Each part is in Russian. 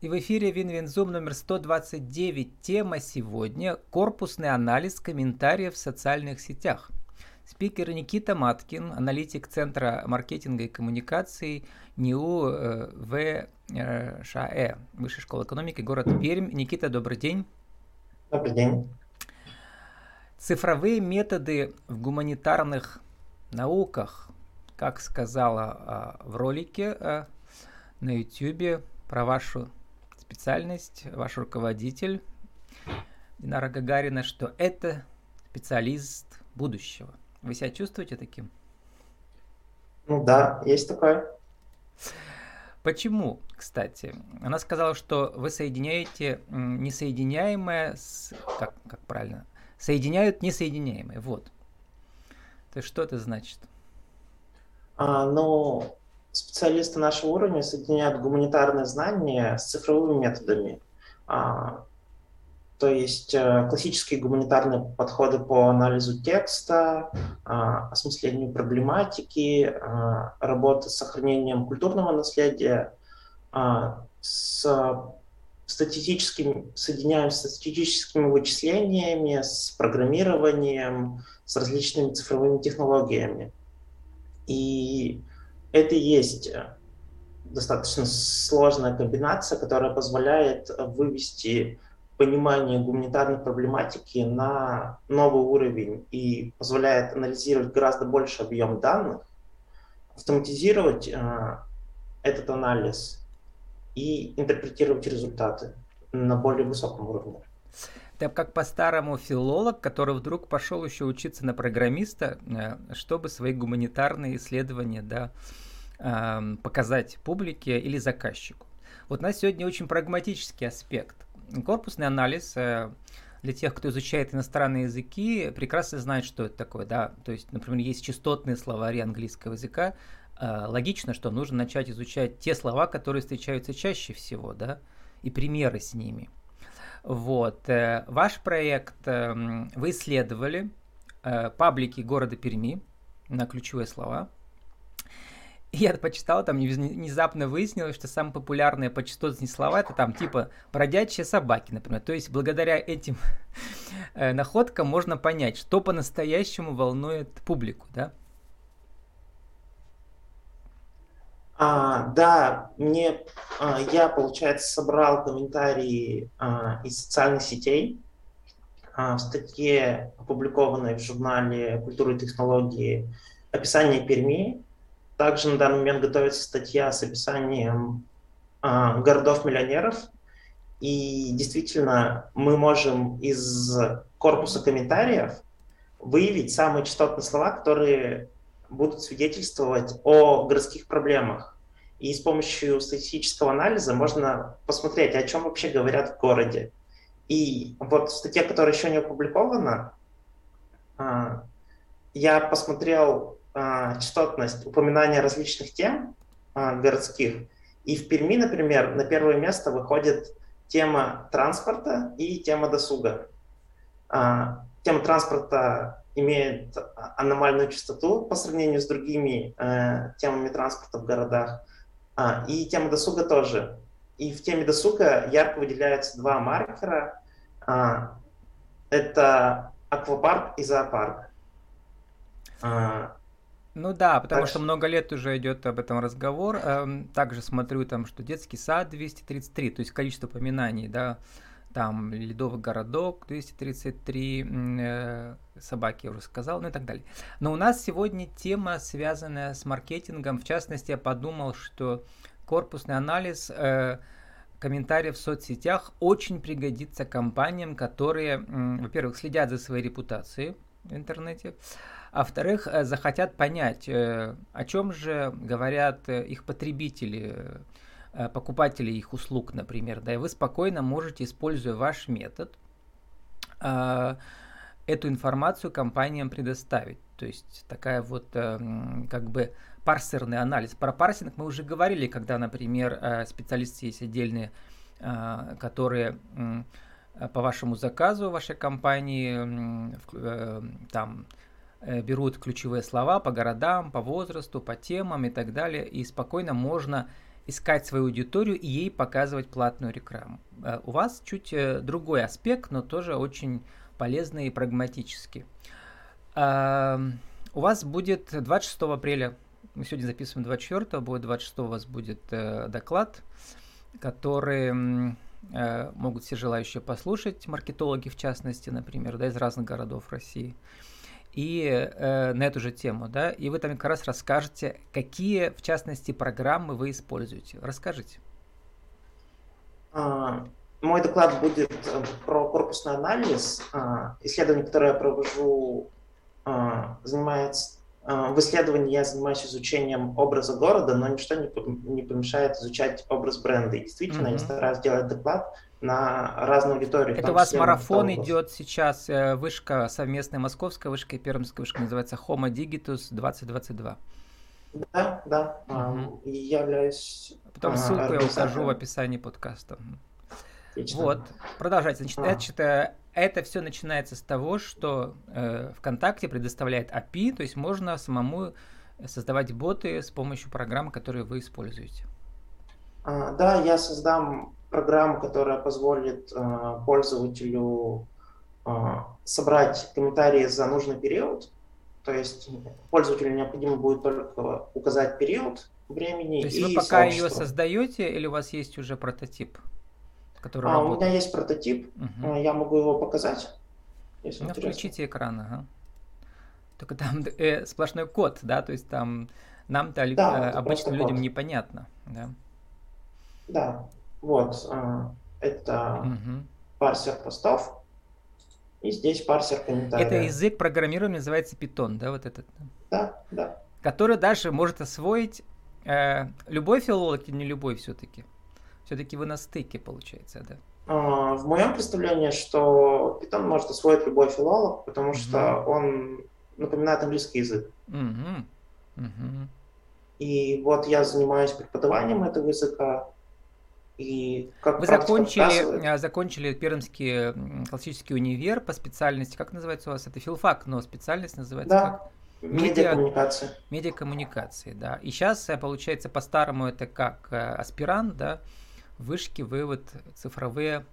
И в эфире Win-Win Zoom номер 129. Тема сегодня – корпусный анализ комментариев в социальных сетях. Спикер Никита Маткин, аналитик Центра маркетинга и коммуникаций НИУ э, ВШЭ, Высшая школа экономики, город Пермь. Никита, добрый день. Добрый день. Цифровые методы в гуманитарных науках, как сказала а, в ролике а, на YouTube про вашу специальность, ваш руководитель Динара Гагарина, что это специалист будущего. Вы себя чувствуете таким? Ну да, есть такое. Почему, кстати? Она сказала, что вы соединяете несоединяемое с... Как, как правильно? Соединяют несоединяемое. Вот. То есть что это значит? А, ну, специалисты нашего уровня соединяют гуманитарные знания с цифровыми методами. А, то есть э, классические гуманитарные подходы по анализу текста, а, осмыслению проблематики, а, работы с сохранением культурного наследия, с статистическими, соединяем с статистическими вычислениями, с программированием, с различными цифровыми технологиями. И это и есть э, достаточно сложная комбинация, которая позволяет вывести понимание гуманитарной проблематики на новый уровень и позволяет анализировать гораздо больше объем данных, автоматизировать э, этот анализ и интерпретировать результаты на более высоком уровне. Это как по-старому филолог, который вдруг пошел еще учиться на программиста, э, чтобы свои гуманитарные исследования да, эм, показать публике или заказчику. Вот у нас сегодня очень прагматический аспект. Корпусный анализ э, для тех, кто изучает иностранные языки, прекрасно знает, что это такое. Да? То есть, например, есть частотные словари английского языка. Э, логично, что нужно начать изучать те слова, которые встречаются чаще всего, да, и примеры с ними – вот. Э, ваш проект эм, вы исследовали э, паблики города Перми на ключевые слова. Я почитал, там внезапно выяснилось, что самые популярные по частотности слова это там типа бродячие собаки, например. То есть благодаря этим э, находкам можно понять, что по-настоящему волнует публику, да? А, да, мне а, я, получается, собрал комментарии а, из социальных сетей а, в статье, опубликованной в журнале «Культура и технологии» описание Перми. Также на данный момент готовится статья с описанием а, городов-миллионеров. И действительно, мы можем из корпуса комментариев выявить самые частотные слова, которые будут свидетельствовать о городских проблемах. И с помощью статистического анализа можно посмотреть, о чем вообще говорят в городе. И вот статья, которая еще не опубликована, а, я посмотрел а, частотность упоминания различных тем а, городских. И в Перми, например, на первое место выходит тема транспорта и тема досуга. Тема транспорта имеет аномальную частоту по сравнению с другими э, темами транспорта в городах. А, и тема досуга тоже. И в теме досуга ярко выделяются два маркера. А, это аквапарк и зоопарк. А, ну да, потому так... что много лет уже идет об этом разговор. Эм, также смотрю там, что детский сад 233, то есть количество упоминаний, да, там Ледовый городок 233, э, собаки я уже сказал, ну и так далее. Но у нас сегодня тема, связанная с маркетингом. В частности, я подумал, что корпусный анализ э, комментариев в соцсетях очень пригодится компаниям, которые, э, во-первых, следят за своей репутацией в интернете, а во-вторых, э, захотят понять, э, о чем же говорят э, их потребители, покупателей их услуг, например, да, и вы спокойно можете, используя ваш метод, э, эту информацию компаниям предоставить. То есть такая вот э, как бы парсерный анализ. Про парсинг мы уже говорили, когда, например, специалисты есть отдельные, которые по вашему заказу вашей компании там берут ключевые слова по городам, по возрасту, по темам и так далее, и спокойно можно искать свою аудиторию и ей показывать платную рекламу. Э, у вас чуть э, другой аспект, но тоже очень полезный и прагматический. У вас будет 26 апреля, мы сегодня записываем 24, будет 26 у вас будет доклад, который могут все желающие послушать, маркетологи в частности, например, да, из разных городов России и э, на эту же тему, да, и вы там как раз расскажете, какие, в частности, программы вы используете. Расскажите. А, мой доклад будет э, про корпусный анализ. А, исследование, которое я провожу, а, занимается в исследовании я занимаюсь изучением образа города, но ничто не помешает изучать образ бренда. И действительно, mm-hmm. я стараюсь делать доклад на разную аудиторию. Это у вас марафон идет сейчас, э, вышка совместная московская вышка и пермская вышка, называется Homo Digitus 2022. Да, да, угу. и я являюсь... Потом ссылку я укажу в описании подкаста. Отлично. Вот, продолжайте. Значит, а. значит э, это все начинается с того, что э, ВКонтакте предоставляет API, то есть можно самому создавать боты с помощью программ, которые вы используете. А, да, я создам программу, которая позволит э, пользователю э, собрать комментарии за нужный период. То есть пользователю необходимо будет только указать период времени. То есть вы пока сообщество. ее создаете или у вас есть уже прототип? Который а, работает? у меня есть прототип, угу. я могу его показать. Если ну, включите экран, ага. Только там э, сплошной код, да, то есть там нам-то да, э, обычным людям код. непонятно, да. Да, вот, а, это угу. парсер постов. И здесь парсер комментариев. Это язык программирования называется Python, да, вот этот? Да, да. Который дальше может освоить э, любой филолог или не любой все-таки? Все-таки вы на стыке, получается, да? А, в моем представлении, что Python может освоить любой филолог, потому что угу. он напоминает английский язык. Угу. Угу. И вот я занимаюсь преподаванием этого языка, и как Вы закончили, а, закончили Пермский классический универ по специальности, как называется у вас? Это филфак, но специальность называется да. как? Медиакоммуникация. Медиакоммуникации, да. И сейчас, э, получается, по-старому это как э, аспирант, да, вышки, вывод, цифровые.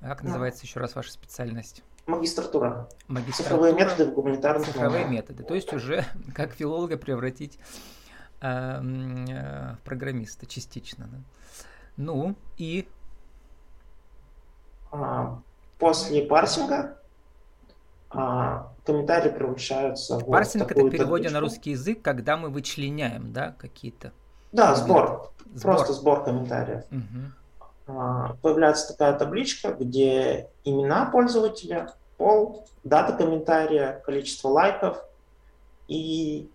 Как да. называется еще раз ваша специальность? Магистратура. Магистратура. Цифровые методы в гуманитарных Цифровые методы. То есть уже как филолога превратить э, э, в программиста частично. Да? Ну, и? А, после парсинга а, комментарии превращаются в Парсинг это переводе на русский язык, когда мы вычленяем, да, какие-то. Да, сбор. сбор. Просто сбор комментариев. Угу. Появляется такая табличка, где имена пользователя, пол, дата комментария, количество лайков и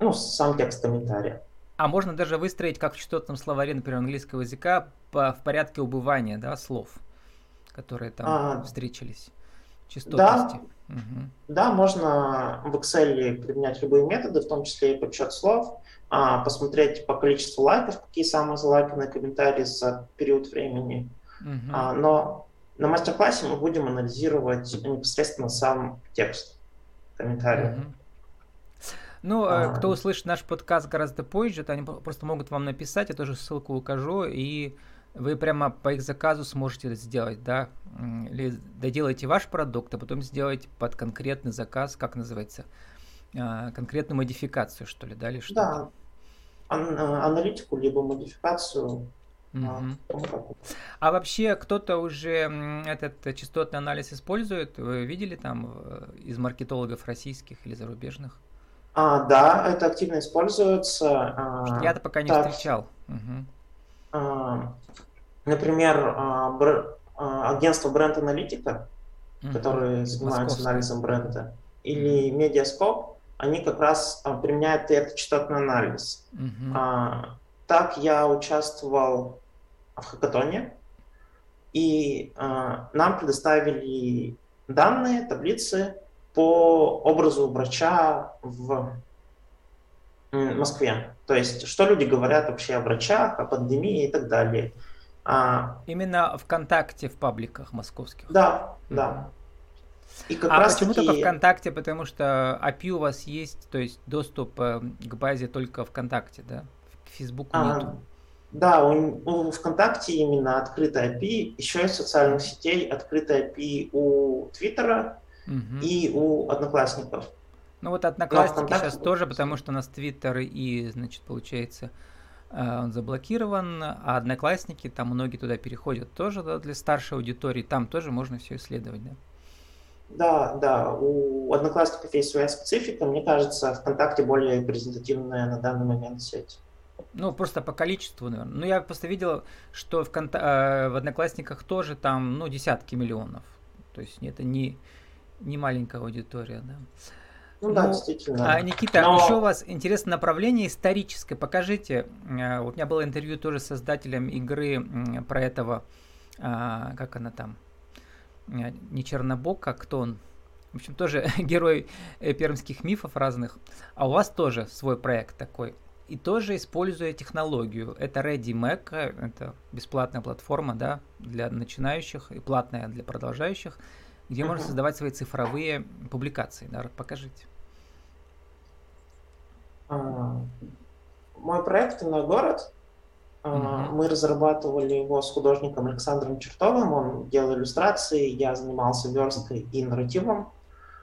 ну, сам текст комментария. А можно даже выстроить, как в частотном словаре, например, английского языка, по, в порядке убывания да, слов, которые там а, встречались. Частотности. Да, угу. да, можно в Excel применять любые методы, в том числе и подсчет слов, а, посмотреть по количеству лайков, какие самые залайканные комментарии за период времени. Угу. Но на мастер-классе мы будем анализировать непосредственно сам текст комментариев. Угу. Ну, а, кто услышит наш подкаст гораздо позже, то они просто могут вам написать, я тоже ссылку укажу, и вы прямо по их заказу сможете это сделать, да, или доделайте ваш продукт, а потом сделать под конкретный заказ, как называется, а, конкретную модификацию, что ли, да, или что? Да, Ан- аналитику, либо модификацию. Угу. А вообще кто-то уже этот частотный анализ использует? Вы видели там э, из маркетологов российских или зарубежных? А, да, это активно используется. А, Я-то пока не так, встречал. Угу. А, например, бр, а, агентство бренд-аналитика, которые занимаются анализом бренда, или Медиаскоп, они как раз а, применяют этот частотный анализ. А, так я участвовал в хакатоне, и нам предоставили данные, таблицы по образу врача в Москве. То есть, что люди говорят вообще о врачах, о пандемии и так далее. А, Именно ВКонтакте, в пабликах московских. Да, mm-hmm. да. И как а раз почему таки... только ВКонтакте? Потому что API у вас есть, то есть доступ э, к базе только ВКонтакте, да? К Фейсбуку а, нету. Да, у, у ВКонтакте именно открытая API, еще из социальных сетей открытая API у Твиттера угу. и у Одноклассников. Ну вот Одноклассники сейчас тоже, потому что у нас Твиттер и, значит, получается, э, он заблокирован, а Одноклассники, там многие туда переходят тоже да, для старшей аудитории, там тоже можно все исследовать, да? Да, да, у Одноклассников есть своя специфика, мне кажется, ВКонтакте более репрезентативная на данный момент сеть. Ну, просто по количеству, наверное. Ну, я просто видел, что в, конта- э, в Одноклассниках тоже там, ну, десятки миллионов. То есть это не, не маленькая аудитория, да. Ну, ну да, действительно. А, Никита, Но... еще у вас интересное направление историческое. Покажите. Э, у меня было интервью тоже с создателем игры про этого, а, как она там, э, не Чернобок, а кто он? В общем, тоже герой пермских мифов разных. А у вас тоже свой проект такой и тоже используя технологию. Это ReadyMac, это бесплатная платформа да, для начинающих и платная для продолжающих, где uh-huh. можно создавать свои цифровые публикации. Да, покажите. А, мой проект «Иной город». Uh-huh. Мы разрабатывали его с художником Александром Чертовым. Он делал иллюстрации, я занимался версткой и нарративом.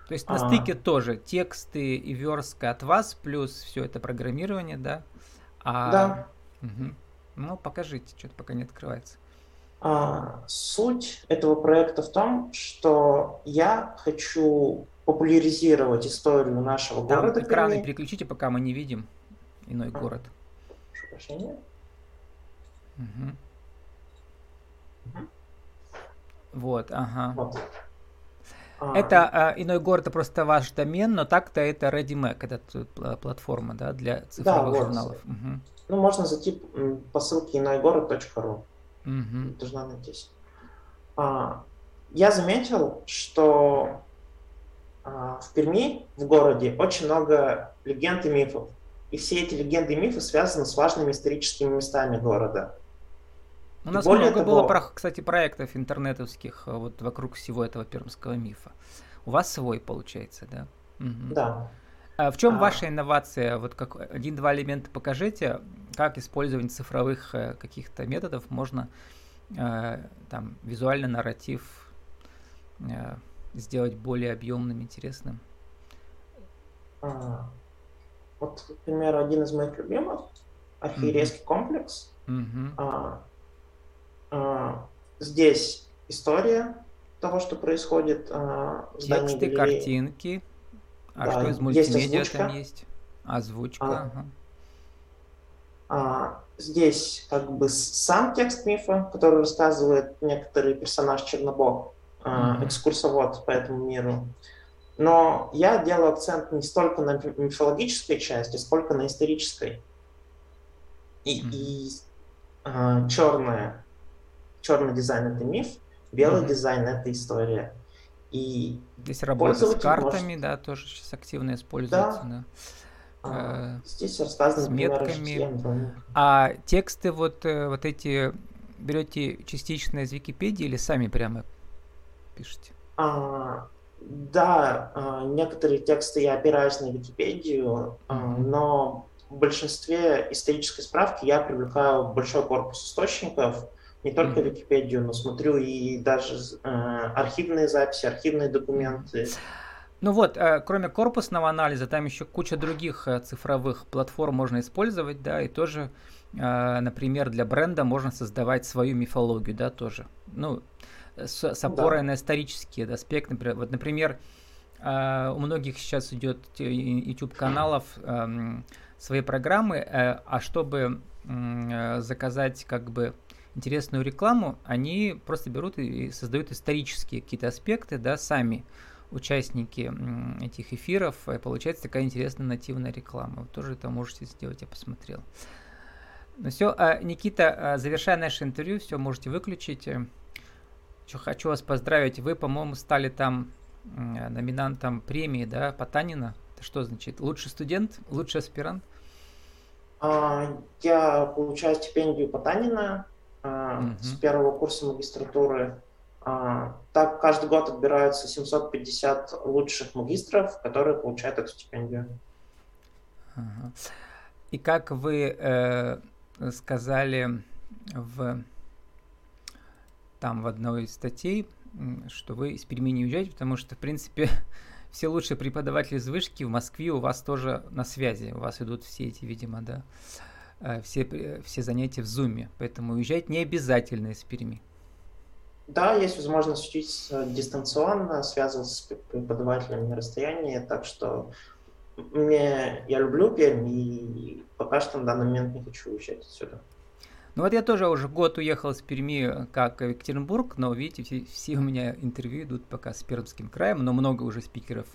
То есть на а. стыке тоже тексты и верстка от вас, плюс все это программирование, да? А... Да. Угу. Ну, покажите, что-то пока не открывается. А, суть этого проекта в том, что я хочу популяризировать историю нашего Там города. Экраны Перми. переключите, пока мы не видим иной а. город. Прошу прощения. Угу. Угу. Вот, ага. Вот. А, это э, иной город, это просто ваш домен, но так-то это ReadyMac, это платформа, да, для цифровых да, журналов. Вот. Угу. Ну, можно зайти по ссылке инойгород.ру. Угу. Должна найтись. А, я заметил, что а, в Перми, в городе, очень много легенд и мифов. И все эти легенды и мифы связаны с важными историческими местами города. У нас Более много того, было, кстати, проектов интернетовских э, вот вокруг всего этого пермского мифа. У вас свой, получается, да? Угу. Да. А в чем а... ваша инновация? Вот как один-два элемента покажите, как использование цифровых э, каких-то методов можно э, там визуальный нарратив э, сделать более объемным, интересным. А, вот, например, один из моих любимых архиерейский mm-hmm. комплекс. Mm-hmm. А, а, здесь история того, что происходит а, Тексты, галереи. картинки. А да, что из мультимедиа есть там есть? Озвучка. А, ага. а, здесь как бы сам текст мифа, который рассказывает некоторый персонаж Чернобог. Экскурсовод по этому миру. Но я делаю акцент не столько на мифологической части, сколько на исторической. И, и а, черная черный дизайн это миф, белый mm-hmm. дизайн это история. И Здесь работа с картами, может... да, тоже сейчас активно используется, да. да. А, э, здесь рассказано, с метками. А тексты вот, э, вот эти берете частично из Википедии или сами прямо пишете? А, да, а, некоторые тексты я опираюсь на Википедию, mm-hmm. но в большинстве исторической справки я привлекаю большой корпус источников, не только mm-hmm. Википедию, но смотрю и даже э, архивные записи, архивные документы. Ну вот, э, кроме корпусного анализа, там еще куча других э, цифровых платформ можно использовать, да, и тоже, э, например, для бренда можно создавать свою мифологию, да, тоже. Ну, с, с опорой да. на исторический аспект, например, вот, например, э, у многих сейчас идет YouTube каналов э, свои программы, э, а чтобы э, заказать как бы интересную рекламу, они просто берут и создают исторические какие-то аспекты, да, сами участники этих эфиров, и получается такая интересная нативная реклама. Вы тоже это можете сделать, я посмотрел. Ну все, а, Никита, а, завершая наше интервью, все, можете выключить. Еще хочу вас поздравить, вы, по-моему, стали там номинантом премии, да, Потанина. Это что значит? Лучший студент, лучший аспирант? А, я получаю стипендию Потанина угу. с первого курса магистратуры. А, так каждый год отбираются 750 лучших магистров, которые получают эту стипендию. И как вы э, сказали в там в одной из статей, что вы из Перми не уезжаете, потому что, в принципе, все лучшие преподаватели из вышки в Москве у вас тоже на связи. У вас идут все эти, видимо, да, э, все, все занятия в Зуме. Поэтому уезжать не обязательно из Перми. Да, есть возможность учиться дистанционно, связываться с преподавателями на расстоянии, так что мне, я люблю Пермь и пока что на данный момент не хочу уезжать отсюда. Ну вот я тоже уже год уехал с Перми как в Екатеринбург, но видите, все, все у меня интервью идут пока с Пермским краем, но много уже спикеров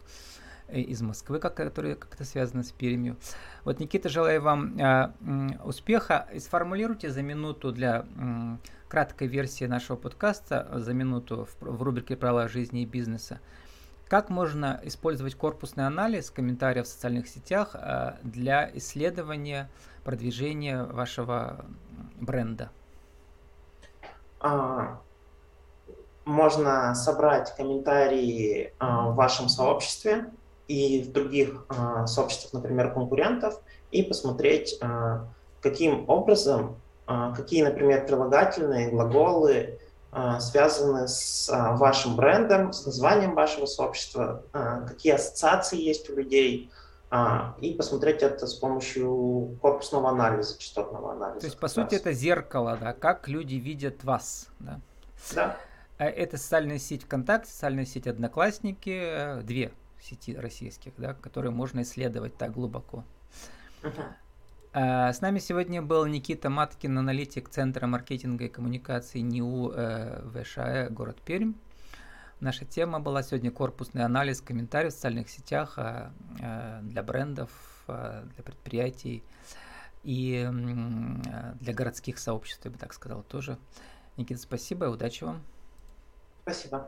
э, из Москвы, как, которые как-то связаны с Пермью. Вот, Никита, желаю вам э, успеха. И сформулируйте за минуту для э, краткой версии нашего подкаста, за минуту в, в рубрике «Правила жизни и бизнеса», как можно использовать корпусный анализ комментариев в социальных сетях э, для исследования продвижения вашего бренда? А, можно собрать комментарии а, в вашем сообществе и в других а, сообществах, например, конкурентов, и посмотреть, каким образом, какие, например, прилагательные, глаголы связаны с вашим брендом, с названием вашего сообщества, какие ассоциации есть у людей – а, и посмотреть это с помощью корпусного анализа, частотного анализа. То есть, по сути, это зеркало, да, как люди видят вас, да? Да. А это социальная сеть ВКонтакте, социальная сеть Одноклассники, э, две сети российских, да, которые можно исследовать так глубоко. Uh-huh. С нами сегодня был Никита Маткин, аналитик Центра маркетинга и коммуникации НИУ э, ВШАЭ, город Пермь. Наша тема была сегодня корпусный анализ комментариев в социальных сетях а, а, для брендов, а, для предприятий и для городских сообществ, я бы так сказал, тоже. Никита, спасибо и удачи вам. Спасибо.